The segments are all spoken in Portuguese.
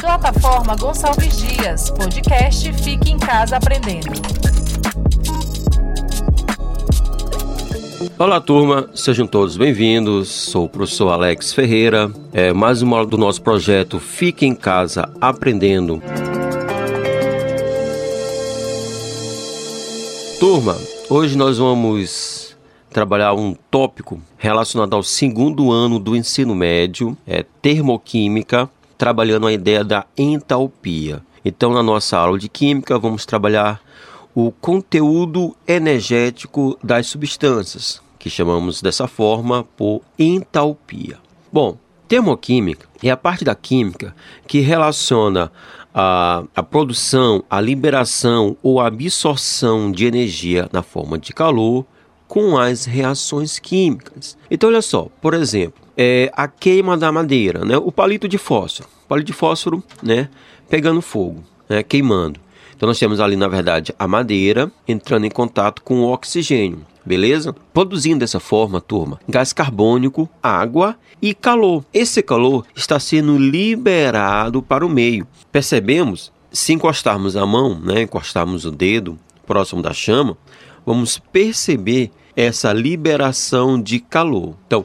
Plataforma Gonçalves Dias, podcast Fique em Casa Aprendendo. Olá, turma, sejam todos bem-vindos. Sou o professor Alex Ferreira. É mais uma aula do nosso projeto Fique em Casa Aprendendo. Turma, hoje nós vamos trabalhar um tópico relacionado ao segundo ano do ensino médio, é termoquímica, trabalhando a ideia da entalpia. Então, na nossa aula de química, vamos trabalhar o conteúdo energético das substâncias, que chamamos dessa forma por entalpia. Bom, termoquímica é a parte da química que relaciona a, a produção, a liberação ou a absorção de energia na forma de calor com as reações químicas. Então, olha só, por exemplo, é a queima da madeira, né? o palito de fósforo, palito de fósforo né? pegando fogo, né? queimando. Então, nós temos ali, na verdade, a madeira entrando em contato com o oxigênio beleza? Produzindo dessa forma, turma, gás carbônico, água e calor. Esse calor está sendo liberado para o meio. Percebemos? Se encostarmos a mão, né, encostarmos o dedo próximo da chama, vamos perceber essa liberação de calor. Então,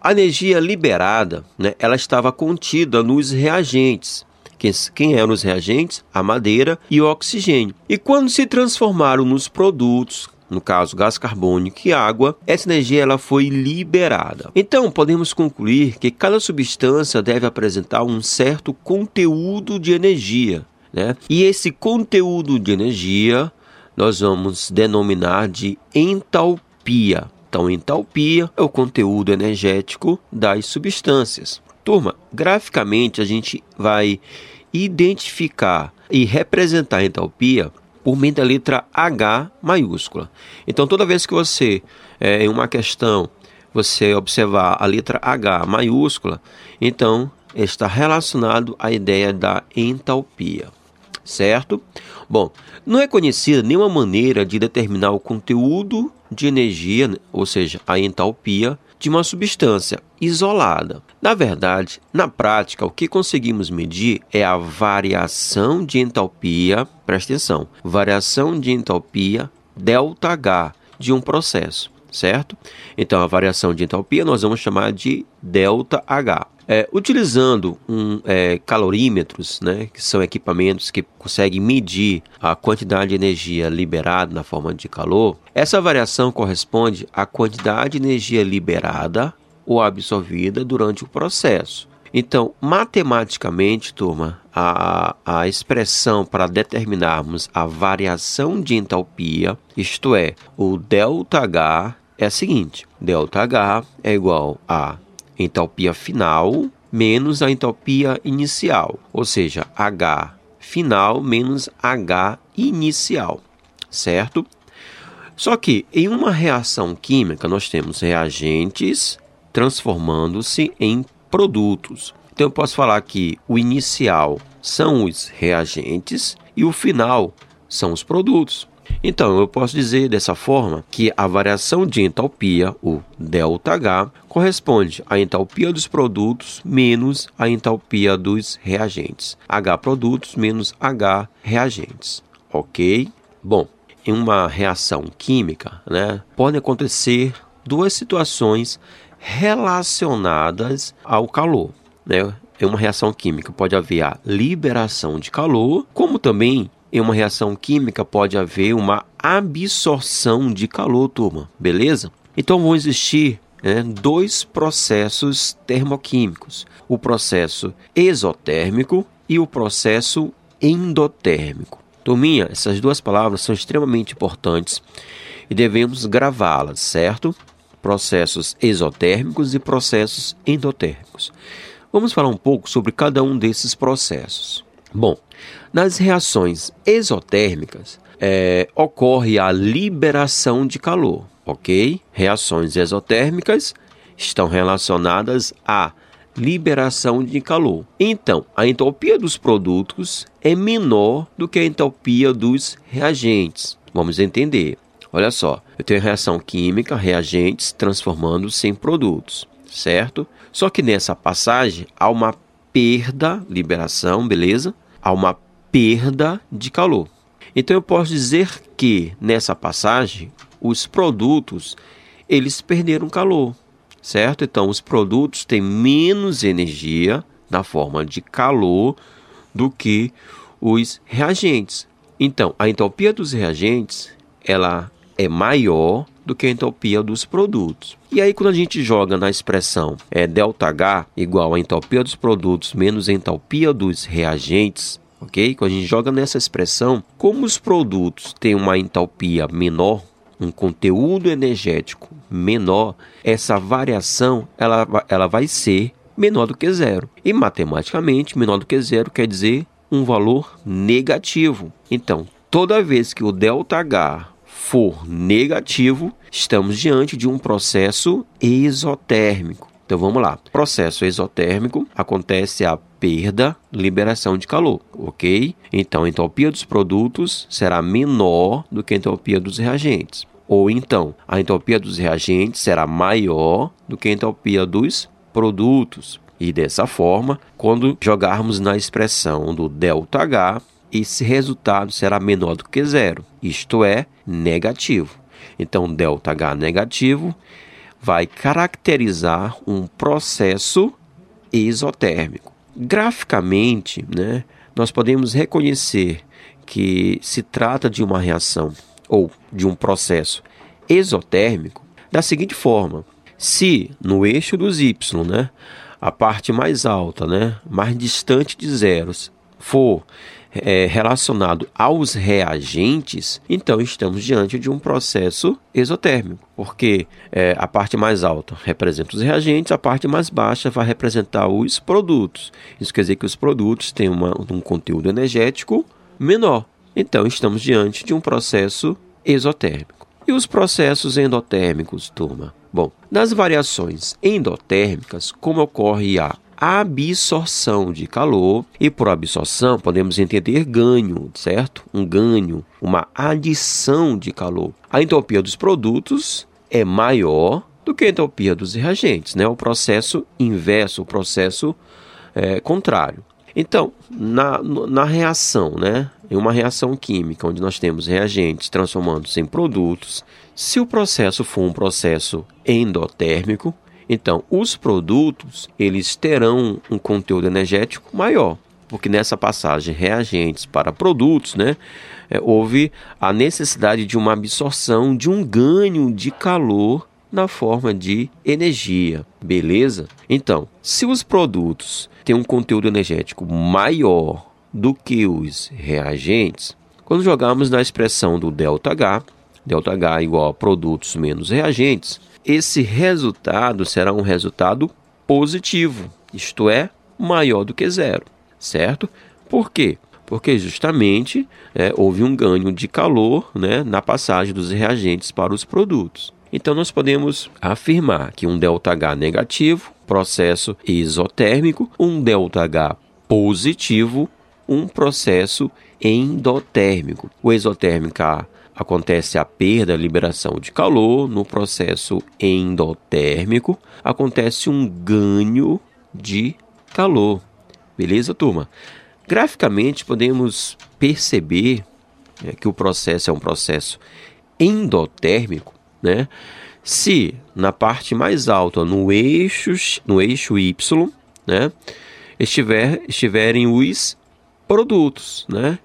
a energia liberada, né, ela estava contida nos reagentes. Quem, quem eram os reagentes? A madeira e o oxigênio. E quando se transformaram nos produtos no caso gás carbônico e água, essa energia ela foi liberada. Então, podemos concluir que cada substância deve apresentar um certo conteúdo de energia, né? E esse conteúdo de energia nós vamos denominar de entalpia. Então, entalpia é o conteúdo energético das substâncias. Turma, graficamente a gente vai identificar e representar a entalpia por meio da letra H maiúscula. Então, toda vez que você, é, em uma questão, você observar a letra H maiúscula, então está relacionado à ideia da entalpia, certo? Bom, não é conhecida nenhuma maneira de determinar o conteúdo de energia, ou seja, a entalpia, de uma substância isolada. Na verdade, na prática, o que conseguimos medir é a variação de entalpia, presta atenção, variação de entalpia ΔH de um processo, certo? Então, a variação de entalpia nós vamos chamar de ΔH. É, utilizando um, é, calorímetros, né, que são equipamentos que conseguem medir a quantidade de energia liberada na forma de calor, essa variação corresponde à quantidade de energia liberada ou absorvida durante o processo. Então, matematicamente, turma, a, a expressão para determinarmos a variação de entalpia, isto é, o ΔH, é a seguinte: ΔH é igual a entalpia final menos a entalpia inicial, ou seja, H final menos H inicial, certo? Só que em uma reação química nós temos reagentes transformando-se em produtos. Então eu posso falar que o inicial são os reagentes e o final são os produtos. Então, eu posso dizer dessa forma que a variação de entalpia, o ΔH, corresponde à entalpia dos produtos menos a entalpia dos reagentes. H produtos menos H reagentes. Ok? Bom, em uma reação química, né, podem acontecer duas situações relacionadas ao calor. Né? Em uma reação química pode haver a liberação de calor, como também em uma reação química pode haver uma absorção de calor, turma, beleza? Então vão existir né, dois processos termoquímicos: o processo exotérmico e o processo endotérmico. Turminha, essas duas palavras são extremamente importantes e devemos gravá-las, certo? Processos exotérmicos e processos endotérmicos. Vamos falar um pouco sobre cada um desses processos. Bom, nas reações exotérmicas é, ocorre a liberação de calor, ok? Reações exotérmicas estão relacionadas à liberação de calor. Então, a entalpia dos produtos é menor do que a entalpia dos reagentes. Vamos entender. Olha só, eu tenho reação química, reagentes transformando-se em produtos, certo? Só que nessa passagem há uma perda, liberação, beleza? Há uma perda de calor. Então eu posso dizer que nessa passagem os produtos eles perderam calor, certo? Então os produtos têm menos energia na forma de calor do que os reagentes. Então a entropia dos reagentes ela é maior do que a entropia dos produtos. E aí quando a gente joga na expressão é ΔH igual a entropia dos produtos menos a entropia dos reagentes, ok? Quando a gente joga nessa expressão, como os produtos têm uma entalpia menor, um conteúdo energético menor, essa variação ela, ela vai ser menor do que zero. E matematicamente, menor do que zero quer dizer um valor negativo. Então, toda vez que o ΔH for negativo, estamos diante de um processo exotérmico. Então vamos lá. Processo exotérmico acontece a perda, liberação de calor, ok? Então a entropia dos produtos será menor do que a entropia dos reagentes. Ou então, a entropia dos reagentes será maior do que a entropia dos produtos. E dessa forma, quando jogarmos na expressão do ΔH, esse resultado será menor do que zero, isto é, negativo. Então, ΔH negativo vai caracterizar um processo exotérmico. Graficamente, né, nós podemos reconhecer que se trata de uma reação ou de um processo exotérmico da seguinte forma: se no eixo dos y, né, a parte mais alta, né, mais distante de zeros, for é, relacionado aos reagentes, então estamos diante de um processo exotérmico, porque é, a parte mais alta representa os reagentes, a parte mais baixa vai representar os produtos. Isso quer dizer que os produtos têm uma, um conteúdo energético menor. Então estamos diante de um processo exotérmico. E os processos endotérmicos, turma? Bom, nas variações endotérmicas, como ocorre a absorção de calor e por absorção podemos entender ganho, certo? Um ganho, uma adição de calor. A entropia dos produtos é maior do que a entropia dos reagentes, né? O processo inverso, o processo é, contrário. Então, na, na reação, né? Em uma reação química onde nós temos reagentes transformando-se em produtos, se o processo for um processo endotérmico, então, os produtos, eles terão um conteúdo energético maior, porque nessa passagem reagentes para produtos, né, é, houve a necessidade de uma absorção de um ganho de calor na forma de energia, beleza? Então, se os produtos têm um conteúdo energético maior do que os reagentes, quando jogamos na expressão do ΔH, ΔH igual a produtos menos reagentes, esse resultado será um resultado positivo, isto é, maior do que zero, certo? Por quê? Porque justamente é, houve um ganho de calor né, na passagem dos reagentes para os produtos. Então nós podemos afirmar que um ΔH negativo, processo isotérmico, um ΔH positivo, um processo endotérmico. O exotérmico acontece a perda, a liberação de calor, no processo endotérmico acontece um ganho de calor. Beleza, turma? Graficamente podemos perceber é, que o processo é um processo endotérmico, né? Se na parte mais alta, no eixo, no eixo Y, né, estiver, estiverem os produtos, né?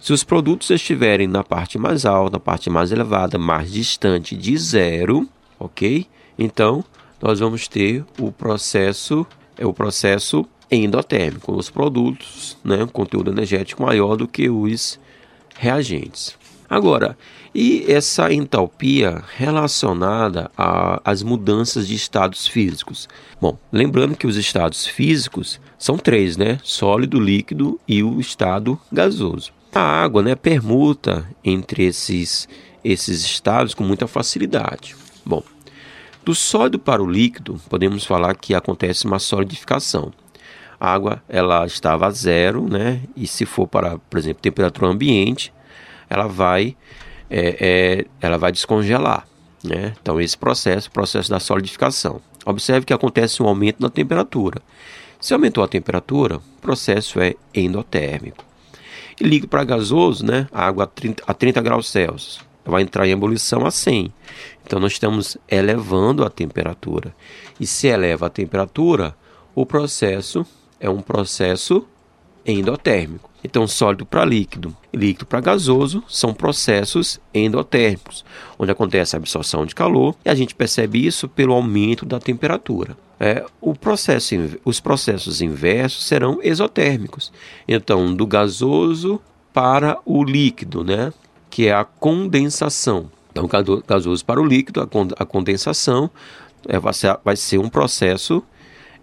Se os produtos estiverem na parte mais alta, na parte mais elevada, mais distante de zero, ok? Então, nós vamos ter o processo, é o processo endotérmico, os produtos, né, conteúdo energético maior do que os reagentes. Agora, e essa entalpia relacionada às mudanças de estados físicos? Bom, lembrando que os estados físicos são três, né? Sólido, líquido e o estado gasoso. A água né, permuta entre esses, esses estados com muita facilidade. Bom, do sólido para o líquido, podemos falar que acontece uma solidificação. A água ela estava a zero, né? E se for para, por exemplo, temperatura ambiente, ela vai, é, é, ela vai descongelar. Né? Então, esse processo, o processo da solidificação. Observe que acontece um aumento na temperatura. Se aumentou a temperatura, o processo é endotérmico. E líquido para gasoso, né? A água a 30, a 30 graus Celsius vai entrar em ebulição a 100. Então nós estamos elevando a temperatura. E se eleva a temperatura, o processo é um processo endotérmico. Então, sólido para líquido líquido para gasoso são processos endotérmicos, onde acontece a absorção de calor e a gente percebe isso pelo aumento da temperatura. É, o processo, os processos inversos serão exotérmicos. Então, do gasoso para o líquido, né, que é a condensação. Então, gasoso para o líquido, a condensação é, vai, ser, vai ser um processo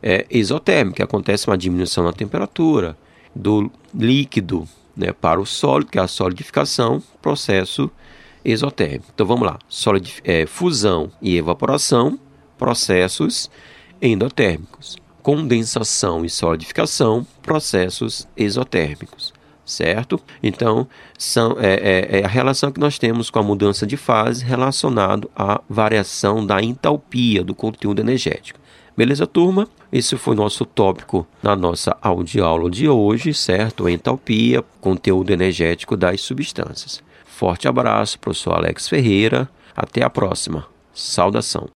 é, exotérmico, que acontece uma diminuição na temperatura do líquido né, para o sólido, que é a solidificação, processo exotérmico. Então vamos lá: Solid, é, fusão e evaporação, processos endotérmicos. Condensação e solidificação, processos exotérmicos. Certo? Então, são, é, é, é a relação que nós temos com a mudança de fase relacionado à variação da entalpia do conteúdo energético. Beleza, turma? Esse foi nosso tópico na nossa audioaula de hoje, certo? Entalpia, conteúdo energético das substâncias. Forte abraço, professor Alex Ferreira. Até a próxima. Saudação.